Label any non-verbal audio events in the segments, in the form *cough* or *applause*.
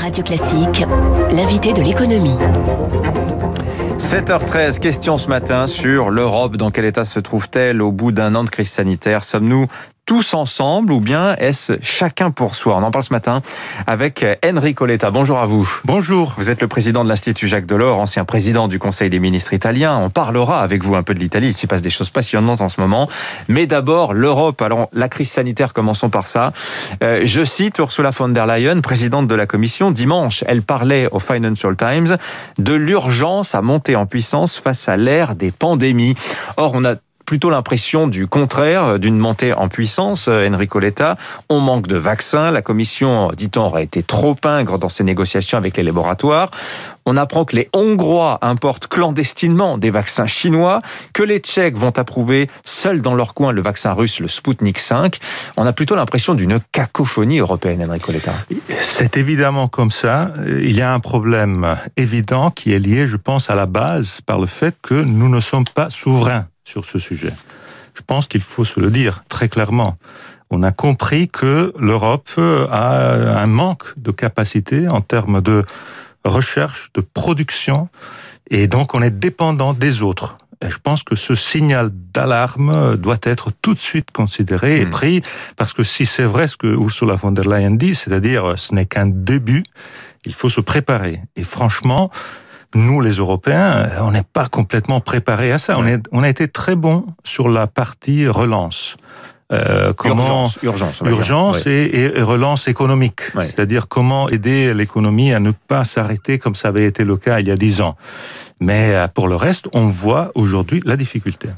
Radio Classique, l'invité de l'économie. 7h13, question ce matin sur l'Europe. Dans quel état se trouve-t-elle au bout d'un an de crise sanitaire? Sommes-nous tous ensemble ou bien est-ce chacun pour soi? On en parle ce matin avec Henri Coletta. Bonjour à vous. Bonjour. Vous êtes le président de l'Institut Jacques Delors, ancien président du Conseil des ministres italien. On parlera avec vous un peu de l'Italie. Il s'y passe des choses passionnantes en ce moment. Mais d'abord, l'Europe. Alors, la crise sanitaire, commençons par ça. Euh, je cite Ursula von der Leyen, présidente de la Commission. Dimanche, elle parlait au Financial Times de l'urgence à monter en puissance face à l'ère des pandémies. Or, on a plutôt l'impression du contraire, euh, d'une montée en puissance, euh, Enrico Letta. On manque de vaccins. La Commission, dit-on, aurait été trop pingre dans ses négociations avec les laboratoires. On apprend que les Hongrois importent clandestinement des vaccins chinois, que les Tchèques vont approuver seuls dans leur coin le vaccin russe, le Sputnik 5. On a plutôt l'impression d'une cacophonie européenne, Enrico Letta. C'est évidemment comme ça. Il y a un problème évident qui est lié, je pense, à la base par le fait que nous ne sommes pas souverains sur ce sujet. Je pense qu'il faut se le dire très clairement. On a compris que l'Europe a un manque de capacité en termes de recherche, de production, et donc on est dépendant des autres. Et je pense que ce signal d'alarme doit être tout de suite considéré et hmm. pris, parce que si c'est vrai ce que Ursula von der Leyen dit, c'est-à-dire ce n'est qu'un début, il faut se préparer. Et franchement, nous, les Européens, euh, on n'est pas complètement préparés à ça. On, est, on a été très bons sur la partie relance. Euh, comment urgence, urgence, et, relance économique, c'est-à-dire comment aider l'économie à ne pas s'arrêter comme ça avait été le cas il y a dix ans. Mais euh, pour le reste, on voit aujourd'hui la difficulté.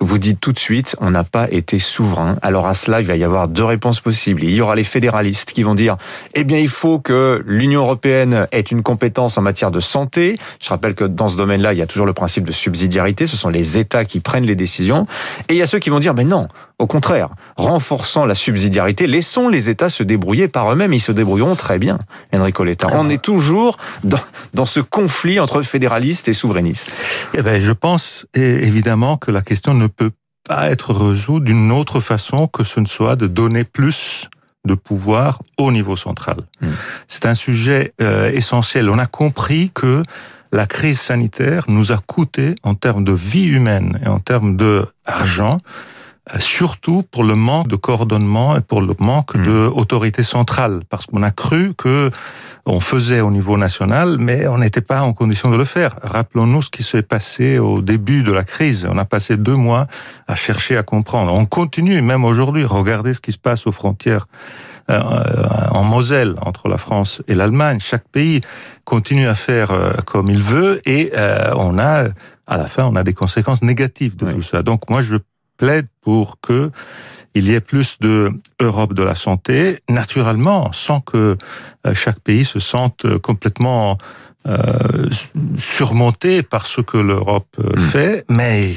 Vous dites tout de suite, on n'a pas été souverain. Alors à cela, il va y avoir deux réponses possibles. Il y aura les fédéralistes qui vont dire, eh bien, il faut que l'Union européenne ait une compétence en matière de santé. Je rappelle que dans ce domaine-là, il y a toujours le principe de subsidiarité. Ce sont les États qui prennent les décisions. Et il y a ceux qui vont dire, mais non, au contraire, renforçant la subsidiarité, laissons les États se débrouiller par eux-mêmes. Ils se débrouilleront très bien, Enrico Letta. On est toujours dans, dans ce conflit entre fédéralistes et souverainistes. Eh ben, je pense évidemment que la question ne peut pas être résoudre d'une autre façon que ce ne soit de donner plus de pouvoir au niveau central. Hmm. C'est un sujet euh, essentiel. On a compris que la crise sanitaire nous a coûté en termes de vie humaine et en termes d'argent euh, surtout pour le manque de coordonnement et pour le manque mmh. d'autorité centrale, parce qu'on a cru que on faisait au niveau national, mais on n'était pas en condition de le faire. Rappelons-nous ce qui s'est passé au début de la crise. On a passé deux mois à chercher à comprendre. On continue même aujourd'hui. Regardez ce qui se passe aux frontières euh, en Moselle entre la France et l'Allemagne. Chaque pays continue à faire euh, comme il veut et on a à la fin on a des conséquences négatives de tout ça. Donc moi je plaide pour que il y ait plus de Europe de la santé, naturellement, sans que euh, chaque pays se sente complètement euh, surmonté par ce que l'Europe euh, hmm. fait, mais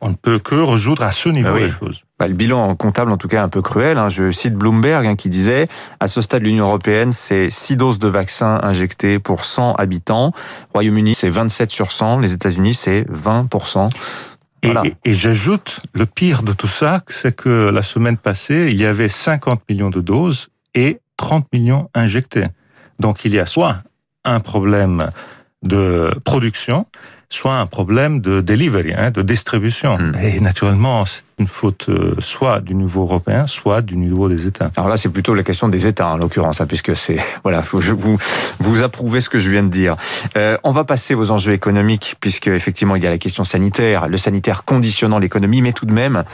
on ne peut que résoudre à ce niveau bah les choses. Bah, le bilan comptable, en tout cas, un peu cruel. Hein. Je cite Bloomberg hein, qui disait, à ce stade de l'Union européenne, c'est 6 doses de vaccins injectées pour 100 habitants. Royaume-Uni, c'est 27 sur 100. Les États-Unis, c'est 20 et, j'ajoute, le pire de tout ça, c'est que la semaine passée, il y avait 50 millions de doses et 30 millions injectés. Donc il y a soit un problème de production, soit un problème de delivery, hein, de distribution. Hmm. Et naturellement, c'est une faute euh, soit du niveau européen, soit du niveau des États. Alors là, c'est plutôt la question des États, en l'occurrence, hein, puisque c'est *laughs* voilà, vous vous approuvez ce que je viens de dire. Euh, on va passer aux enjeux économiques, puisque effectivement, il y a la question sanitaire, le sanitaire conditionnant l'économie, mais tout de même,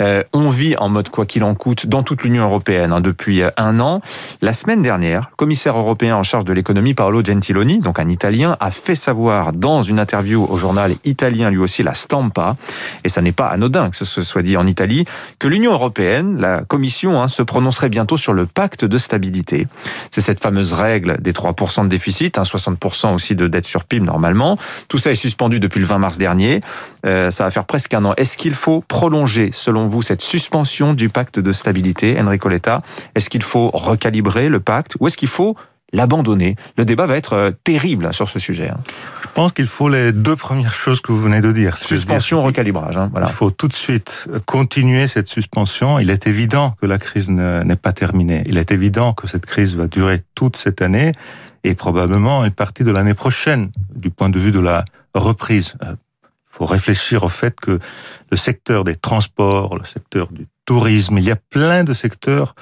euh, on vit en mode quoi qu'il en coûte dans toute l'Union européenne hein, depuis un an. La semaine dernière, le commissaire européen en charge de l'économie, Paolo Gentiloni, donc un Italien, a fait savoir dans une interview au journal italien, lui aussi, la Stampa, et ça n'est pas anodin que ce soit dit en Italie, que l'Union européenne, la Commission, hein, se prononcerait bientôt sur le pacte de stabilité. C'est cette fameuse règle des 3% de déficit, hein, 60% aussi de dette sur PIB normalement. Tout ça est suspendu depuis le 20 mars dernier. Euh, ça va faire presque un an. Est-ce qu'il faut prolonger, selon vous, cette suspension du pacte de stabilité, Enrico Letta? Est-ce qu'il faut recalibrer le pacte ou est-ce qu'il faut l'abandonner? Le débat va être euh, terrible sur ce sujet. Je Je pense qu'il faut les deux premières choses que vous venez de dire. Suspension, recalibrage. Hein, voilà. Il faut tout de suite continuer cette suspension. Il est évident que la crise n'est pas terminée. Il est évident que cette crise va durer toute cette année et probablement une partie de l'année prochaine du point de vue de la reprise. Il faut réfléchir au fait que le secteur des transports, le secteur du tourisme, il y a plein de secteurs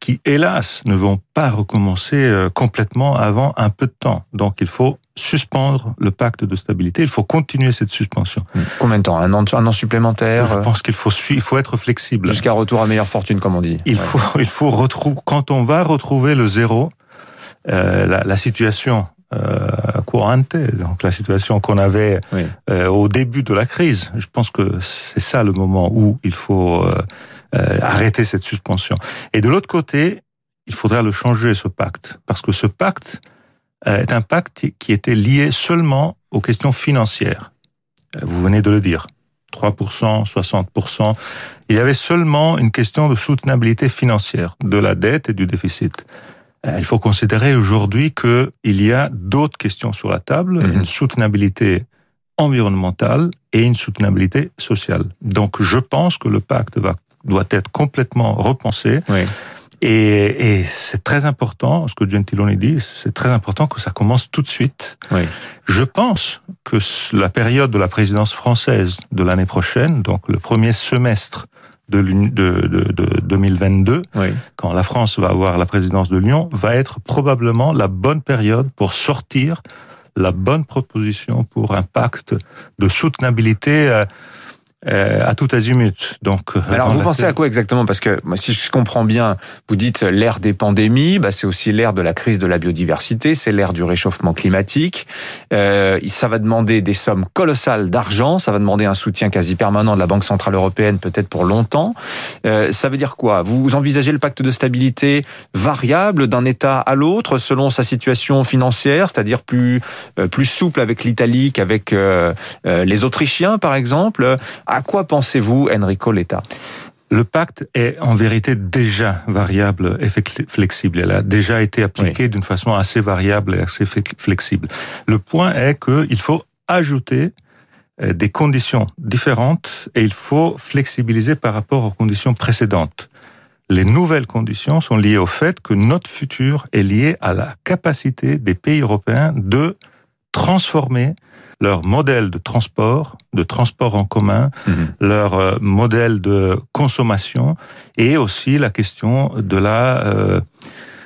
qui, hélas, ne vont pas recommencer euh, complètement avant un peu de temps. Donc, il faut suspendre le pacte de stabilité. Il faut continuer cette suspension. Mmh. Combien de temps? Un an, un an supplémentaire Je pense qu'il faut, il faut être flexible. Jusqu'à retour à meilleure fortune, comme on dit. Il faut, il faut retrouver, quand on va retrouver le zéro, euh, la, la, situation euh, courante, donc la situation qu'on avait euh, au début de la crise. Je pense que c'est ça le moment où il faut euh, euh, arrêter cette suspension. Et de l'autre côté, il faudra le changer, ce pacte, parce que ce pacte euh, est un pacte qui était lié seulement aux questions financières. Euh, vous venez de le dire. 3%, 60%. Il y avait seulement une question de soutenabilité financière, de la dette et du déficit. Il faut considérer aujourd'hui qu'il y a d'autres questions sur la table, mm-hmm. une soutenabilité environnementale et une soutenabilité sociale. Donc je pense que le pacte va doit être complètement repensé. Oui. Et, et c'est très important, ce que Gentiloni dit, c'est très important que ça commence tout de suite. Oui. Je pense que la période de la présidence française de l'année prochaine, donc le premier semestre de, de, de, de 2022, oui. quand la France va avoir la présidence de l'Union, va être probablement la bonne période pour sortir la bonne proposition pour un pacte de soutenabilité euh, euh, à tout azimut. Donc, euh, alors vous pensez à quoi exactement? Parce que moi, si je comprends bien, vous dites l'ère des pandémies, bah, c'est aussi l'ère de la crise de la biodiversité, c'est l'ère du réchauffement climatique. Euh, ça va demander des sommes colossales d'argent, ça va demander un soutien quasi permanent de la Banque centrale européenne, peut-être pour longtemps. Euh, ça veut dire quoi? Vous envisagez le pacte de stabilité variable d'un État à l'autre selon sa situation financière, c'est-à-dire plus euh, plus souple avec l'Italie qu'avec les Autrichiens, par exemple? À quoi pensez-vous, Enrico Letta? Le pacte est en vérité déjà variable et flexible. Elle a déjà été appliquée d'une façon assez variable et assez flexible. Le point est qu'il faut ajouter euh, des conditions différentes et il faut flexibiliser par rapport aux conditions précédentes. Les nouvelles conditions sont liées au fait que notre futur est lié à la capacité des pays européens de transformer leur modèle de transport, de transport en commun, mhm. leur euh, modèle de consommation et aussi la question de la euh,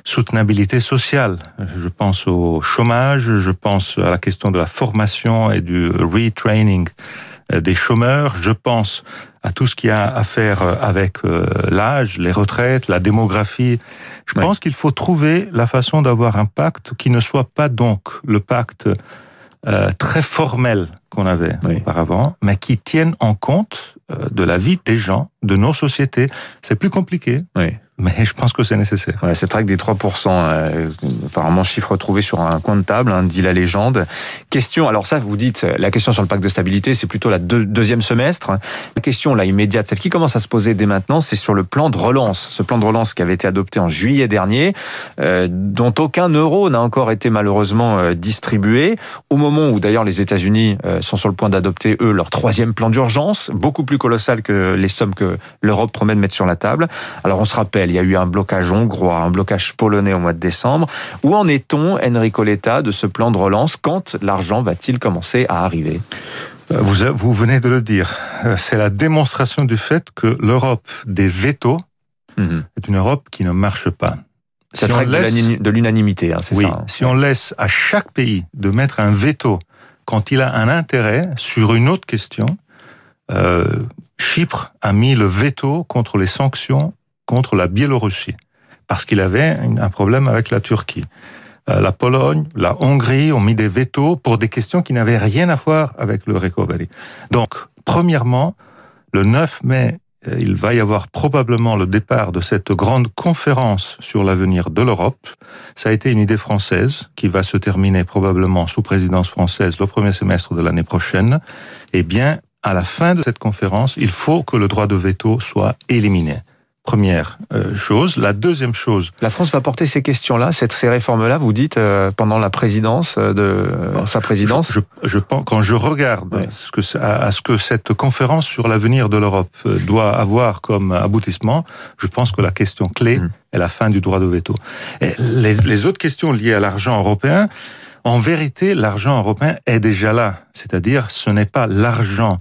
soutenabilité sociale. Je pense au chômage, je pense à la question de la formation et du retraining euh, des chômeurs, je pense à tout ce qui a à faire avec l'âge, les retraites, la démographie. Je pense qu'il faut trouver la façon d'avoir un pacte qui ne soit pas donc le pacte euh, très formels qu'on avait auparavant, mais qui tiennent en compte euh, de la vie des gens, de nos sociétés. C'est plus compliqué. Oui mais je pense que c'est nécessaire. Ouais, cette règle des 3%, euh, apparemment chiffre trouvé sur un coin de table, hein, dit la légende. Question, alors ça, vous dites, la question sur le pacte de stabilité, c'est plutôt la deuxième semestre. La question, là, immédiate, celle qui commence à se poser dès maintenant, c'est sur le plan de relance. Ce plan de relance qui avait été adopté en juillet dernier, euh, dont aucun euro n'a encore été malheureusement euh, distribué, au moment où d'ailleurs les États-Unis euh, sont sur le point d'adopter, eux, leur troisième plan d'urgence, beaucoup plus colossal que les sommes que l'Europe promet de mettre sur la table. Alors on se rappelle, il y a eu un blocage hongrois, un blocage polonais au mois de décembre. Où en est-on, Enrico Letta, de ce plan de relance? Quand l'argent va-t-il commencer à arriver? Euh, vous, vous venez de le dire. Euh, c'est la démonstration du fait que l'Europe des vétos mhm. est une Europe qui ne marche pas. Ça si de l'unanimité, hein, c'est oui, ça. Hein. Si on laisse à chaque pays de mettre un veto quand il a un intérêt sur une autre question, euh, Chypre a mis le veto contre les sanctions contre la Biélorussie, parce qu'il avait un problème avec la Turquie. Euh, la Pologne, la Hongrie ont mis des vétos pour des questions qui n'avaient rien à voir avec le recovery. Donc, premièrement, le 9 mai, euh, il va y avoir probablement le départ de cette grande conférence sur l'avenir de l'Europe. Ça a été une idée française qui va se terminer probablement sous présidence française le premier semestre de l'année prochaine. Eh bien, à la fin de cette conférence, il faut que le droit de veto soit éliminé. Première euh, chose. La deuxième chose. La France va porter ces questions-là, ces réformes-là, vous dites, euh, pendant la présidence euh, de sa présidence je, je, pense, Quand je regarde ce que, à, ce que cette conférence sur l'avenir de l'Europe doit avoir comme aboutissement, je pense que la question clé mmh. est la fin du droit de veto. Et les, les autres questions liées à l'argent européen, en vérité, l'argent européen est déjà là. C'est-à-dire, ce n'est pas l'argent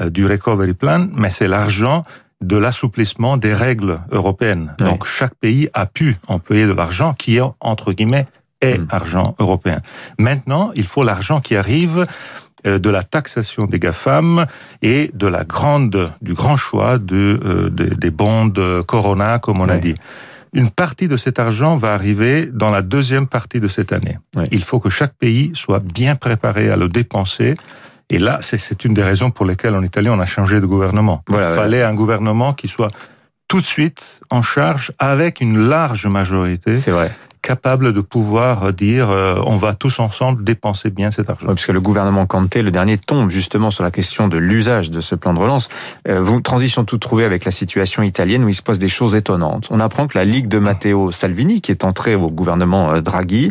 du recovery plan, mais c'est l'argent de l'assouplissement des règles européennes. Oui. Donc chaque pays a pu employer de l'argent qui est entre guillemets est mmh. argent européen. Maintenant, il faut l'argent qui arrive euh, de la taxation des GAFAM et de la grande, du grand choix de, euh, de des bonds Corona, comme on oui. a dit. Une partie de cet argent va arriver dans la deuxième partie de cette année. Oui. Il faut que chaque pays soit bien préparé à le dépenser et là, c'est une des raisons pour lesquelles en Italie, on a changé de gouvernement. Voilà, Il fallait un gouvernement qui soit tout de suite en charge avec une large majorité. C'est vrai capable de pouvoir dire euh, on va tous ensemble dépenser bien cet argent. Oui, parce que le gouvernement Kanté, le dernier, tombe justement sur la question de l'usage de ce plan de relance. Euh, vous, transition toute trouvée avec la situation italienne où il se passe des choses étonnantes. On apprend que la Ligue de Matteo Salvini, qui est entrée au gouvernement euh, Draghi,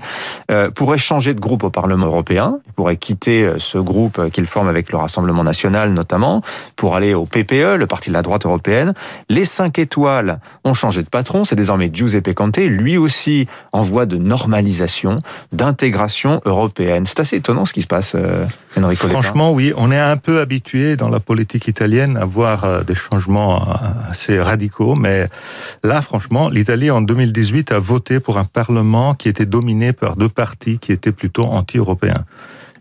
euh, pourrait changer de groupe au Parlement européen. Il pourrait quitter euh, ce groupe qu'il forme avec le Rassemblement national notamment, pour aller au PPE, le parti de la droite européenne. Les cinq étoiles ont changé de patron. C'est désormais Giuseppe Conte, lui aussi en en voie de normalisation, d'intégration européenne. C'est assez étonnant ce qui se passe, euh, Enrico Franchement, oui, on est un peu habitué dans la politique italienne à voir euh, des changements euh, assez radicaux, mais là, franchement, l'Italie en 2018 a voté pour un parlement qui était dominé par deux partis qui étaient plutôt anti-européens.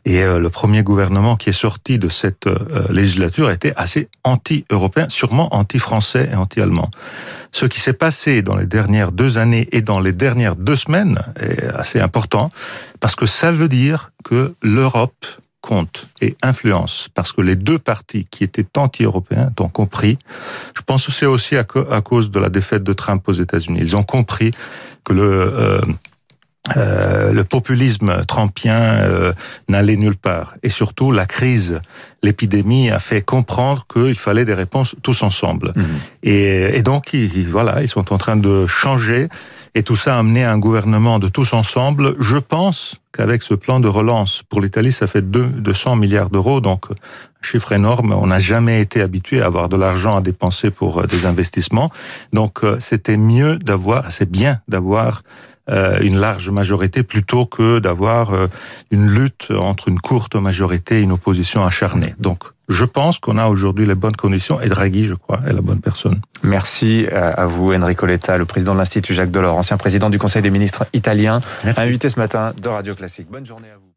Et euh, le premier gouvernement qui est sorti de cette euh, législature était assez anti-européen, sûrement anti-français et anti-allemand. Ce qui s'est passé dans les dernières deux années et dans les dernières deux semaines est assez important, parce que ça veut dire que l'Europe compte et influence, parce que les deux partis qui étaient anti-européens ont compris, je pense que c'est aussi à, cause de la défaite de Trump aux États-Unis, ils ont compris que le... Euh, euh, le populisme trumpien euh, n'allait nulle part. Et surtout, la crise, l'épidémie a fait comprendre qu'il fallait des réponses tous ensemble. Mmh. Et, et, donc, ils, voilà, ils sont en train de changer. Et tout ça a amené un gouvernement de tous ensemble. Je pense qu'avec ce plan de relance pour l'Italie, ça fait 200 milliards d'euros, donc chiffre énorme. On n'a jamais été habitué à avoir de l'argent à dépenser pour euh, des investissements. Donc, euh, c'était mieux d'avoir, c'est bien d'avoir euh, une large majorité plutôt que d'avoir une lutte entre une courte majorité et une opposition acharnée. Donc, je pense qu'on a aujourd'hui les bonnes conditions et Draghi, je crois, est la bonne personne. Merci à vous, Enrico Letta, le président de l'Institut Jacques Delors, ancien président du Conseil des ministres italien, Merci. invité ce matin de Radio Classique. Bonne journée à vous.